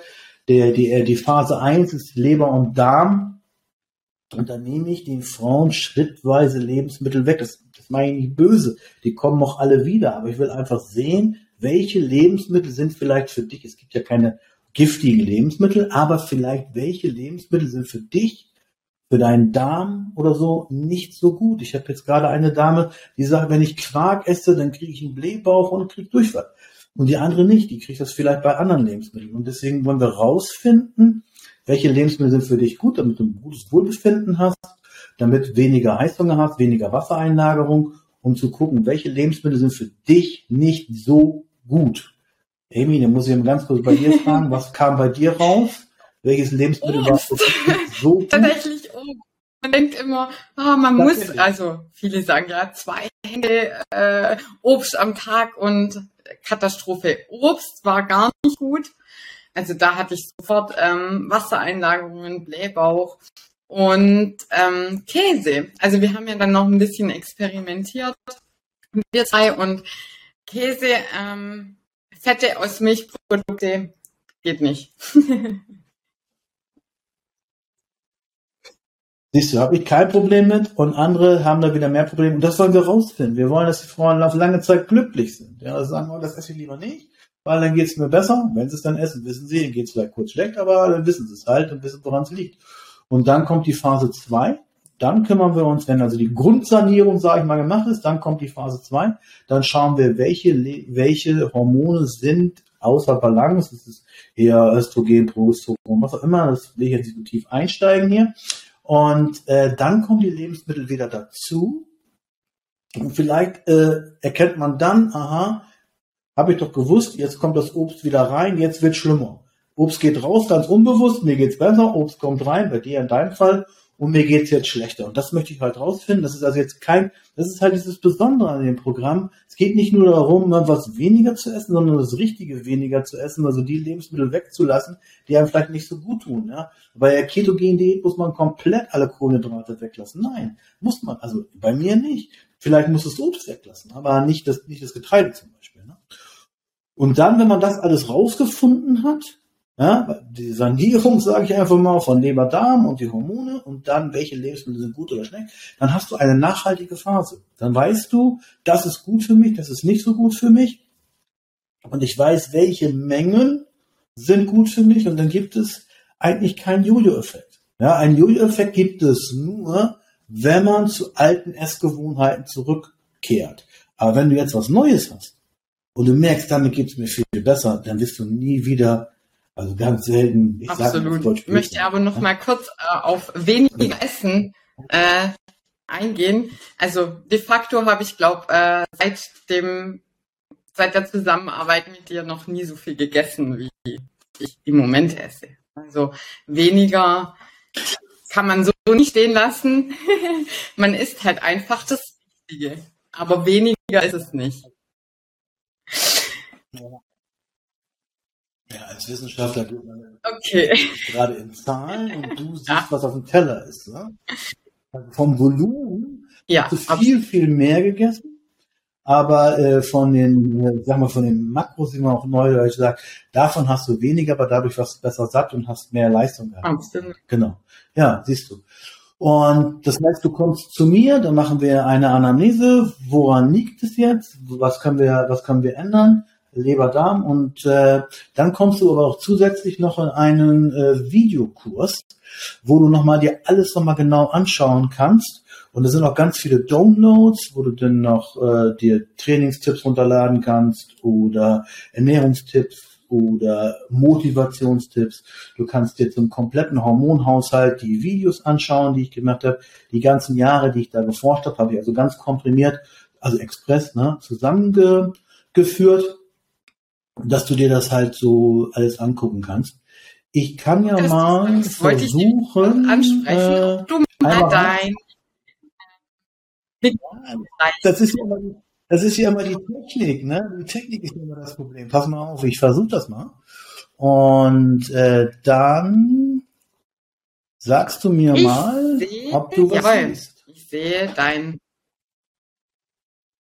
Der, die, äh, die Phase 1 ist Leber und Darm. Und dann nehme ich den Frauen schrittweise Lebensmittel weg. Das, das meine ich nicht böse. Die kommen auch alle wieder. Aber ich will einfach sehen, welche Lebensmittel sind vielleicht für dich. Es gibt ja keine giftigen Lebensmittel, aber vielleicht welche Lebensmittel sind für dich für deinen Darm oder so nicht so gut. Ich habe jetzt gerade eine Dame, die sagt, wenn ich Quark esse, dann kriege ich einen Blähbauch und kriege Durchfall. Und die andere nicht, die kriegt das vielleicht bei anderen Lebensmitteln. Und deswegen wollen wir rausfinden, welche Lebensmittel sind für dich gut, damit du ein gutes Wohlbefinden hast, damit weniger Heißhunger hast, weniger Wassereinlagerung, um zu gucken, welche Lebensmittel sind für dich nicht so gut. Amy, dann muss ich ganz kurz bei dir fragen, was kam bei dir raus? Welches Lebensmittel war so gut? Tatsächlich. Man denkt immer, oh, man das muss, also viele sagen ja, zwei Hände äh, Obst am Tag und Katastrophe. Obst war gar nicht gut. Also da hatte ich sofort ähm, Wassereinlagerungen, Blähbauch und ähm, Käse. Also wir haben ja dann noch ein bisschen experimentiert, wir zwei und Käse, ähm, Fette aus Milchprodukte geht nicht. Siehst du, habe ich kein Problem mit und andere haben da wieder mehr Probleme. Und das wollen wir rausfinden. Wir wollen, dass die Frauen auf lange Zeit glücklich sind. Ja, also sagen, oh, das esse ich lieber nicht, weil dann geht es mir besser. Wenn sie es dann essen, wissen sie, dann geht es vielleicht kurz schlecht, aber dann wissen sie es halt und wissen, woran es liegt. Und dann kommt die Phase 2. Dann kümmern wir uns, wenn also die Grundsanierung, sage ich mal, gemacht ist, dann kommt die Phase 2. Dann schauen wir, welche, welche Hormone sind außer Balance. Das ist eher Östrogen, Progesteron, was auch immer. Das will ich jetzt nicht so tief einsteigen hier. Und äh, dann kommen die Lebensmittel wieder dazu. Und vielleicht äh, erkennt man dann, aha, habe ich doch gewusst, jetzt kommt das Obst wieder rein, jetzt wird schlimmer. Obst geht raus, ganz unbewusst, mir geht's besser, Obst kommt rein, bei dir in deinem Fall, und mir geht's jetzt schlechter. Und das möchte ich halt rausfinden. Das ist also jetzt kein, das ist halt dieses Besondere an dem Programm. Es geht nicht nur darum, was weniger zu essen, sondern das Richtige weniger zu essen, also die Lebensmittel wegzulassen, die einem vielleicht nicht so gut tun. Ja? Bei der Ketogen-Diät muss man komplett alle Kohlenhydrate weglassen. Nein, muss man. Also bei mir nicht. Vielleicht muss das Obst weglassen, aber nicht das, nicht das Getreide zum Beispiel. Ne? Und dann, wenn man das alles rausgefunden hat, ja, die Sanierung, sage ich einfach mal, von Leber, Darm und die Hormone und dann, welche Lebensmittel sind gut oder schlecht, dann hast du eine nachhaltige Phase. Dann weißt du, das ist gut für mich, das ist nicht so gut für mich. Und ich weiß, welche Mengen sind gut für mich und dann gibt es eigentlich keinen Jojo-Effekt. Ja, ein Jojo-Effekt gibt es nur, wenn man zu alten Essgewohnheiten zurückkehrt. Aber wenn du jetzt was Neues hast und du merkst, damit geht es mir viel besser, dann wirst du nie wieder Also ganz selten. Ich Absolut. Ich möchte aber noch mal kurz äh, auf weniger Essen äh, eingehen. Also de facto habe ich glaube äh, seit dem seit der Zusammenarbeit mit dir noch nie so viel gegessen, wie ich im Moment esse. Also weniger kann man so nicht stehen lassen. man isst halt einfach das Richtige. Aber weniger ist es nicht. Ja. Ja, als Wissenschaftler geht man okay. gerade in Zahlen und du siehst, ja. was auf dem Teller ist. Ne? Also vom Volumen ja, hast du viel, viel mehr gegessen, aber äh, von den, äh, sag mal, von den Makros, wie man auch neudeutsch sagt, davon hast du weniger, aber dadurch warst du besser satt und hast mehr Leistung gehabt. Absolut. Genau. Ja, siehst du. Und das heißt, du kommst zu mir, dann machen wir eine Anamnese. Woran liegt es jetzt? Was können wir, was können wir ändern? Leber, Darm und äh, dann kommst du aber auch zusätzlich noch in einen äh, Videokurs, wo du nochmal dir alles nochmal genau anschauen kannst. Und da sind auch ganz viele Downloads, wo du dann noch äh, dir Trainingstipps runterladen kannst oder Ernährungstipps oder Motivationstipps. Du kannst dir zum kompletten Hormonhaushalt die Videos anschauen, die ich gemacht habe. Die ganzen Jahre, die ich da geforscht habe, habe ich also ganz komprimiert, also express, ne, zusammengeführt dass du dir das halt so alles angucken kannst. Ich kann ja das, mal das versuchen, ansprechen, äh, du mal dein. Das ist, ja immer, das ist ja immer die Technik, ne? Die Technik ist immer das Problem. Pass mal auf, ich versuche das mal. Und äh, dann sagst du mir ich mal, sehe, ob du was jawohl, siehst. Ich sehe dein.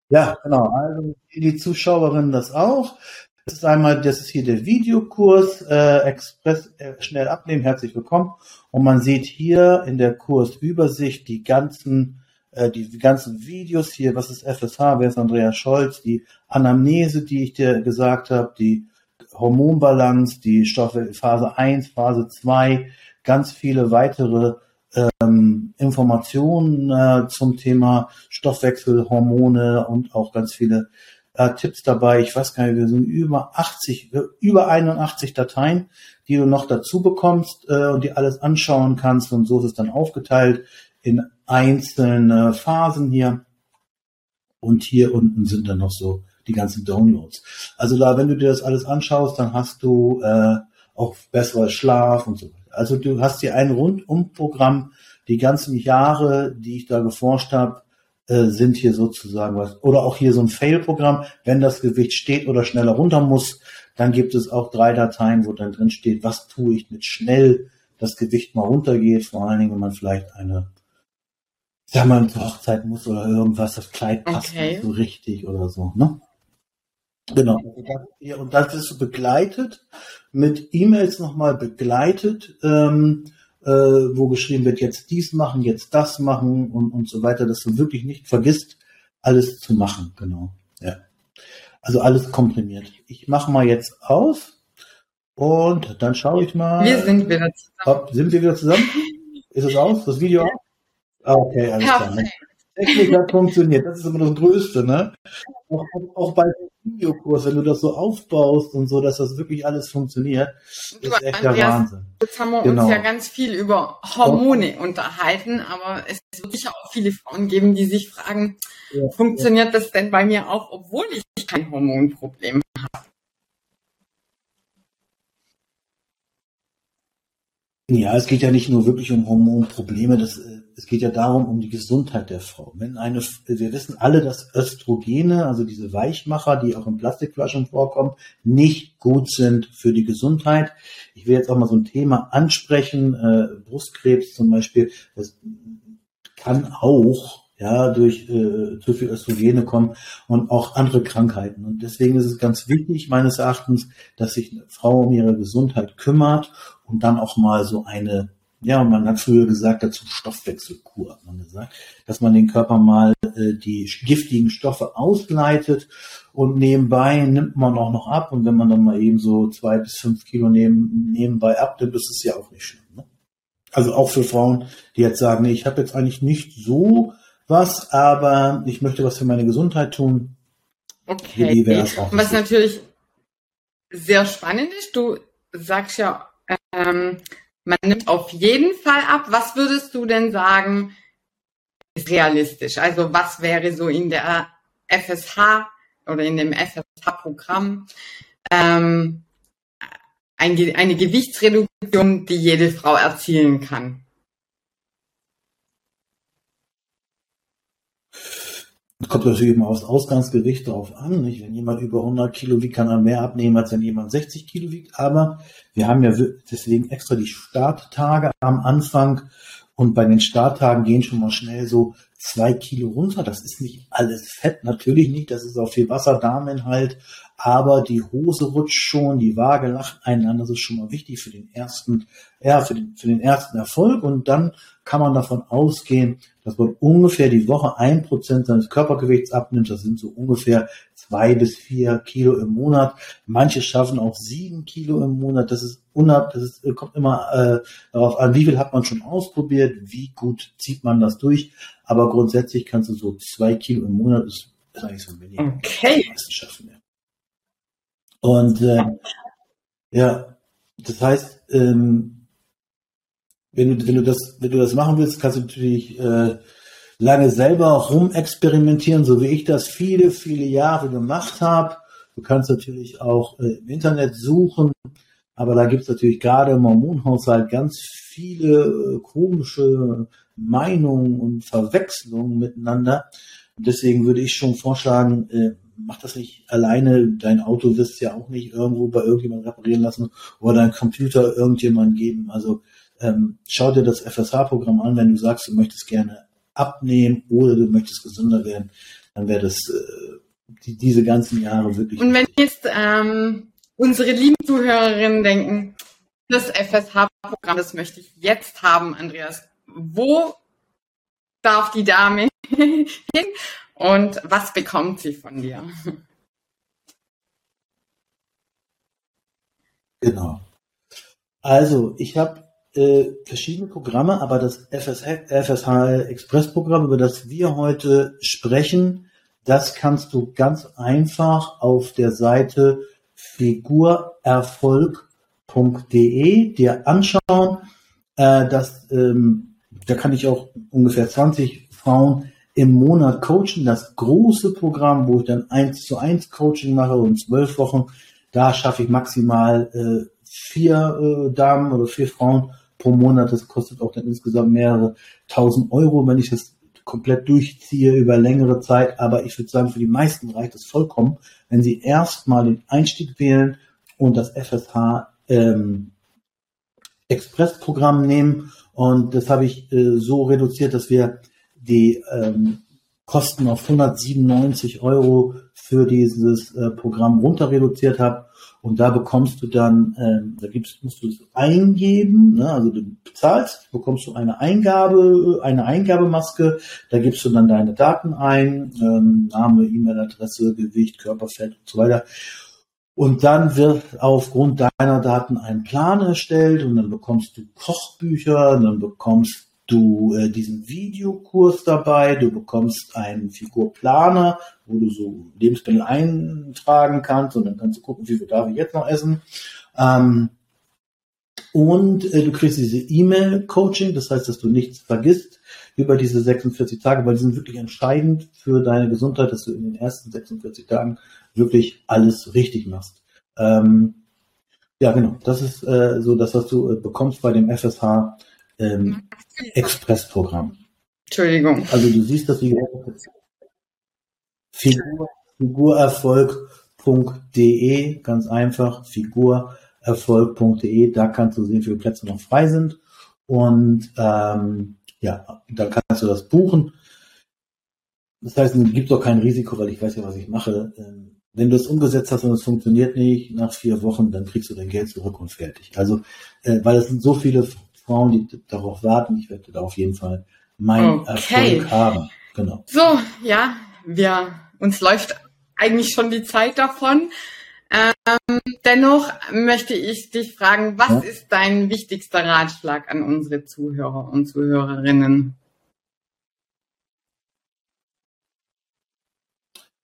Ja, genau. Also die Zuschauerinnen das auch. Das ist einmal, das ist hier der Videokurs, äh, Express äh, schnell abnehmen, herzlich willkommen. Und man sieht hier in der Kursübersicht die ganzen, äh, die ganzen Videos hier, was ist FSH, wer ist Andreas Scholz, die Anamnese, die ich dir gesagt habe, die Hormonbalance, die Stoffe Phase 1, Phase 2, ganz viele weitere ähm, Informationen äh, zum Thema Stoffwechsel, Hormone und auch ganz viele äh, Tipps dabei. Ich weiß gar nicht, wir sind über 80, über 81 Dateien, die du noch dazu bekommst äh, und die alles anschauen kannst. Und so ist es dann aufgeteilt in einzelne Phasen hier. Und hier unten sind dann noch so die ganzen Downloads. Also da, wenn du dir das alles anschaust, dann hast du äh, auch besserer Schlaf und so weiter. Also du hast hier ein Rundumprogramm, die ganzen Jahre, die ich da geforscht habe, äh, sind hier sozusagen was. Oder auch hier so ein Fail-Programm, wenn das Gewicht steht oder schneller runter muss, dann gibt es auch drei Dateien, wo dann drin steht, was tue ich mit schnell das Gewicht mal runtergeht, vor allen Dingen, wenn man vielleicht eine, sag mal, zur Hochzeit muss oder irgendwas, das Kleid passt okay. nicht so richtig oder so, ne? Genau. Und das ist begleitet, mit E-Mails nochmal begleitet, ähm, äh, wo geschrieben wird, jetzt dies machen, jetzt das machen und, und so weiter, dass du wirklich nicht vergisst, alles zu machen. Genau. Ja. Also alles komprimiert. Ich mache mal jetzt aus und dann schaue ich mal. Wir sind wieder zusammen. Ob, sind wir wieder zusammen? Ist es aus? Das Video aus? Ah, okay, alles Perfekt. klar. Ne? Technik hat funktioniert. Das ist immer das Größte, ne? Auch, auch bei Videokurs, wenn du das so aufbaust und so, dass das wirklich alles funktioniert, du, ist echt Andreas, der Wahnsinn. Jetzt haben wir genau. uns ja ganz viel über Hormone oh. unterhalten, aber es wird sicher auch viele Frauen geben, die sich fragen, ja, funktioniert ja. das denn bei mir auch, obwohl ich kein Hormonproblem habe? Ja, es geht ja nicht nur wirklich um Hormonprobleme, das, äh, es geht ja darum, um die Gesundheit der Frau. Wenn eine, wir wissen alle, dass Östrogene, also diese Weichmacher, die auch in Plastikflaschen vorkommen, nicht gut sind für die Gesundheit. Ich will jetzt auch mal so ein Thema ansprechen, äh, Brustkrebs zum Beispiel, das kann auch ja, durch äh, zu viel Östrogene kommen und auch andere Krankheiten. Und deswegen ist es ganz wichtig, meines Erachtens, dass sich eine Frau um ihre Gesundheit kümmert und dann auch mal so eine, ja, man hat früher gesagt dazu Stoffwechselkur, hat man gesagt, dass man den Körper mal äh, die giftigen Stoffe ausleitet und nebenbei nimmt man auch noch ab. Und wenn man dann mal eben so zwei bis fünf Kilo neben, nebenbei abnimmt, ist es ja auch nicht schlimm. Ne? Also auch für Frauen, die jetzt sagen, nee, ich habe jetzt eigentlich nicht so was, aber ich möchte was für meine Gesundheit tun. Okay. Was natürlich sehr spannend ist, du sagst ja, ähm, man nimmt auf jeden Fall ab. Was würdest du denn sagen, ist realistisch? Also was wäre so in der FSH oder in dem FSH-Programm ähm, ein, eine Gewichtsreduktion, die jede Frau erzielen kann? Kommt natürlich immer aufs Ausgangsgewicht drauf an. Nicht? Wenn jemand über 100 Kilo wiegt, kann er mehr abnehmen, als wenn jemand 60 Kilo wiegt. Aber wir haben ja deswegen extra die Starttage am Anfang. Und bei den Starttagen gehen schon mal schnell so zwei Kilo runter. Das ist nicht alles Fett, natürlich nicht. Das ist auch viel Wasser, Darminhalt. Aber die Hose rutscht schon, die Waage lacht einander. Das ist schon mal wichtig für den ersten, ja, für den, für den ersten Erfolg. Und dann kann man davon ausgehen, dass man ungefähr die Woche ein Prozent seines Körpergewichts abnimmt. Das sind so ungefähr zwei bis vier Kilo im Monat. Manche schaffen auch sieben Kilo im Monat. Das ist unab, das ist, kommt immer äh, darauf an, wie viel hat man schon ausprobiert, wie gut zieht man das durch. Aber grundsätzlich kannst du so zwei Kilo im Monat, ist, ist eigentlich so ein Minimum. Okay. Schaffen, ja. Und äh, ja, das heißt, ähm, wenn du, wenn du das, wenn du das machen willst, kannst du natürlich äh, lange selber rumexperimentieren, so wie ich das viele, viele Jahre gemacht habe. Du kannst natürlich auch äh, im Internet suchen, aber da gibt es natürlich gerade im Hormonhaushalt ganz viele äh, komische Meinungen und Verwechslungen miteinander. Und deswegen würde ich schon vorschlagen, äh, mach das nicht alleine. Dein Auto wirst ja auch nicht irgendwo bei irgendjemandem reparieren lassen oder dein Computer irgendjemand geben. Also ähm, schau dir das FSH-Programm an, wenn du sagst, du möchtest gerne abnehmen oder du möchtest gesünder werden, dann wäre das äh, die, diese ganzen Jahre wirklich. Und wenn jetzt ähm, unsere lieben Zuhörerinnen denken, das FSH-Programm, das möchte ich jetzt haben, Andreas, wo darf die Dame hin und was bekommt sie von dir? Genau. Also, ich habe äh, verschiedene Programme, aber das FSH, FSH Express Programm, über das wir heute sprechen, das kannst du ganz einfach auf der Seite figurerfolg.de dir anschauen. Äh, das, ähm, da kann ich auch ungefähr 20 Frauen im Monat coachen. Das große Programm, wo ich dann eins zu eins Coaching mache und zwölf Wochen, da schaffe ich maximal äh, vier äh, Damen oder vier Frauen pro Monat. Das kostet auch dann insgesamt mehrere tausend Euro, wenn ich das komplett durchziehe über längere Zeit. Aber ich würde sagen, für die meisten reicht es vollkommen, wenn sie erstmal den Einstieg wählen und das FSH ähm, Express-Programm nehmen. Und das habe ich äh, so reduziert, dass wir die ähm, Kosten auf 197 Euro für dieses äh, Programm runter reduziert haben. Und da bekommst du dann, ähm, da gibst, musst du es eingeben, ne? also du bezahlst, bekommst du eine Eingabe, eine Eingabemaske, da gibst du dann deine Daten ein, ähm, Name, E-Mail-Adresse, Gewicht, Körperfett und so weiter. Und dann wird aufgrund deiner Daten ein Plan erstellt und dann bekommst du Kochbücher, dann bekommst du äh, diesen Videokurs dabei, du bekommst einen Figurplaner, wo du so Lebensmittel eintragen kannst und dann kannst du gucken, wie viel darf ich jetzt noch essen. Ähm, und äh, du kriegst diese E-Mail-Coaching, das heißt, dass du nichts vergisst über diese 46 Tage, weil die sind wirklich entscheidend für deine Gesundheit, dass du in den ersten 46 Tagen wirklich alles richtig machst. Ähm, ja, genau. Das ist äh, so das, was du äh, bekommst bei dem FSH ähm, Expressprogramm. Entschuldigung. Also du siehst das wie Figur, Figurerfolg.de, ganz einfach, Figurerfolg.de, da kannst du sehen, wie viele Plätze noch frei sind. Und ähm, ja, da kannst du das buchen. Das heißt, es gibt auch kein Risiko, weil ich weiß ja, was ich mache. Ähm, wenn du es umgesetzt hast und es funktioniert nicht, nach vier Wochen, dann kriegst du dein Geld zurück und fertig. Also, äh, weil es sind so viele Frauen, die darauf warten. Ich werde da auf jeden Fall meinen okay. Erfolg haben. Genau. So, ja, wir, uns läuft eigentlich schon die Zeit davon. Ähm, dennoch möchte ich dich fragen, was ja? ist dein wichtigster Ratschlag an unsere Zuhörer und Zuhörerinnen?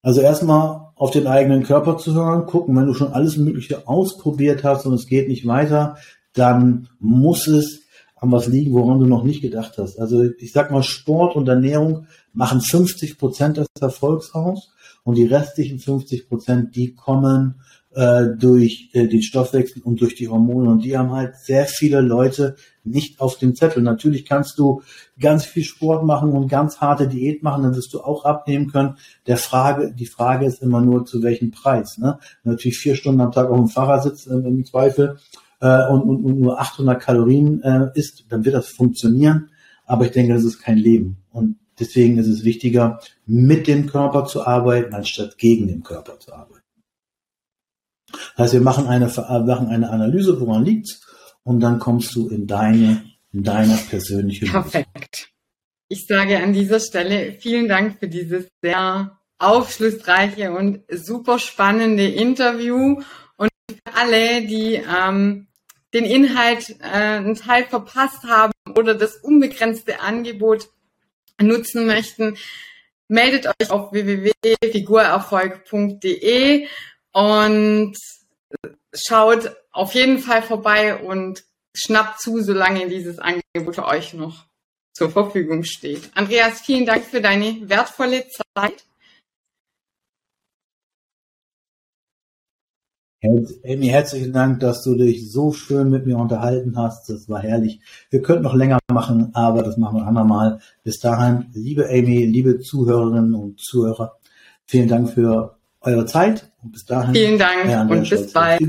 Also erstmal auf den eigenen Körper zu hören, gucken, wenn du schon alles Mögliche ausprobiert hast und es geht nicht weiter, dann muss es an was liegen, woran du noch nicht gedacht hast. Also ich sag mal, Sport und Ernährung machen 50 Prozent des Erfolgs aus und die restlichen 50 Prozent, die kommen äh, durch äh, den Stoffwechsel und durch die Hormone. Und die haben halt sehr viele Leute nicht auf dem Zettel. Natürlich kannst du ganz viel Sport machen und ganz harte Diät machen, dann wirst du auch abnehmen können. Der Frage, die Frage ist immer nur, zu welchem Preis. Ne? Natürlich vier Stunden am Tag auf dem Fahrrad sitzt äh, im Zweifel äh, und, und, und nur 800 Kalorien äh, isst, dann wird das funktionieren. Aber ich denke, das ist kein Leben. Und deswegen ist es wichtiger, mit dem Körper zu arbeiten, anstatt gegen den Körper zu arbeiten. Das heißt, wir machen eine, machen eine Analyse, woran liegt's, und dann kommst du in deine, in deiner persönliche Perfekt. Ich sage an dieser Stelle vielen Dank für dieses sehr aufschlussreiche und super spannende Interview und für alle, die ähm, den Inhalt äh, einen Teil verpasst haben oder das unbegrenzte Angebot nutzen möchten, meldet euch auf www.figurerfolg.de und schaut auf jeden Fall vorbei und schnappt zu, solange dieses Angebot für euch noch zur Verfügung steht. Andreas, vielen Dank für deine wertvolle Zeit. Amy, herzlichen Dank, dass du dich so schön mit mir unterhalten hast. Das war herrlich. Wir könnten noch länger machen, aber das machen wir andermal. Bis dahin, liebe Amy, liebe Zuhörerinnen und Zuhörer, vielen Dank für eure Zeit und bis dahin. Vielen Dank und bis bald.